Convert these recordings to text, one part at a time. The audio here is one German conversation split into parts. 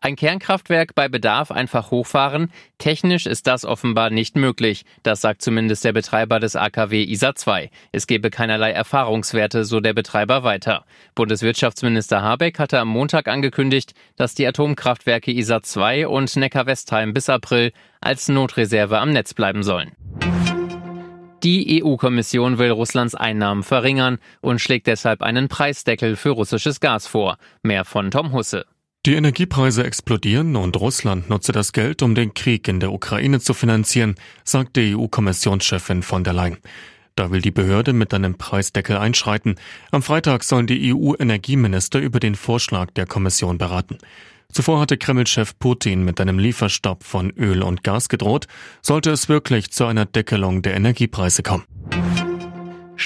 Ein Kernkraftwerk bei Bedarf einfach hochfahren? Technisch ist das offenbar nicht möglich. Das sagt zumindest der Betreiber des AKW ISA 2. Es gebe keinerlei Erfahrungswerte, so der Betreiber weiter. Bundeswirtschaftsminister Habeck hatte am Montag angekündigt, dass die Atomkraftwerke ISA 2 und Neckar-Westheim bis April als Notreserve am Netz bleiben sollen. Die EU-Kommission will Russlands Einnahmen verringern und schlägt deshalb einen Preisdeckel für russisches Gas vor. Mehr von Tom Husse. Die Energiepreise explodieren und Russland nutze das Geld, um den Krieg in der Ukraine zu finanzieren, sagte EU-Kommissionschefin von der Leyen. Da will die Behörde mit einem Preisdeckel einschreiten. Am Freitag sollen die EU-Energieminister über den Vorschlag der Kommission beraten. Zuvor hatte Kreml-Chef Putin mit einem Lieferstopp von Öl und Gas gedroht, sollte es wirklich zu einer Deckelung der Energiepreise kommen.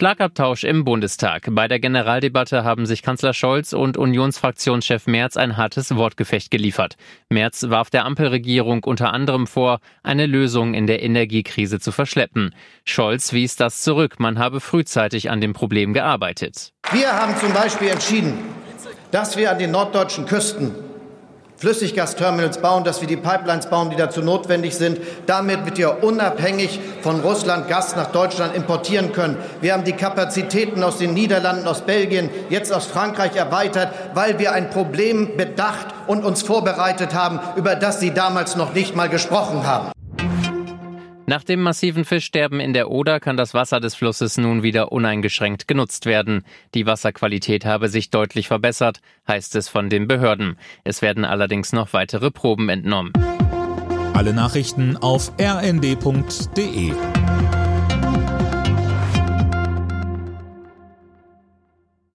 Schlagabtausch im Bundestag. Bei der Generaldebatte haben sich Kanzler Scholz und Unionsfraktionschef Merz ein hartes Wortgefecht geliefert. Merz warf der Ampelregierung unter anderem vor, eine Lösung in der Energiekrise zu verschleppen. Scholz wies das zurück, man habe frühzeitig an dem Problem gearbeitet. Wir haben zum Beispiel entschieden, dass wir an den norddeutschen Küsten Flüssiggasterminals bauen, dass wir die Pipelines bauen, die dazu notwendig sind. Damit wird wir unabhängig von Russland Gas nach Deutschland importieren können. Wir haben die Kapazitäten aus den Niederlanden, aus Belgien, jetzt aus Frankreich erweitert, weil wir ein Problem bedacht und uns vorbereitet haben, über das Sie damals noch nicht mal gesprochen haben. Nach dem massiven Fischsterben in der Oder kann das Wasser des Flusses nun wieder uneingeschränkt genutzt werden. Die Wasserqualität habe sich deutlich verbessert, heißt es von den Behörden. Es werden allerdings noch weitere Proben entnommen. Alle Nachrichten auf rnd.de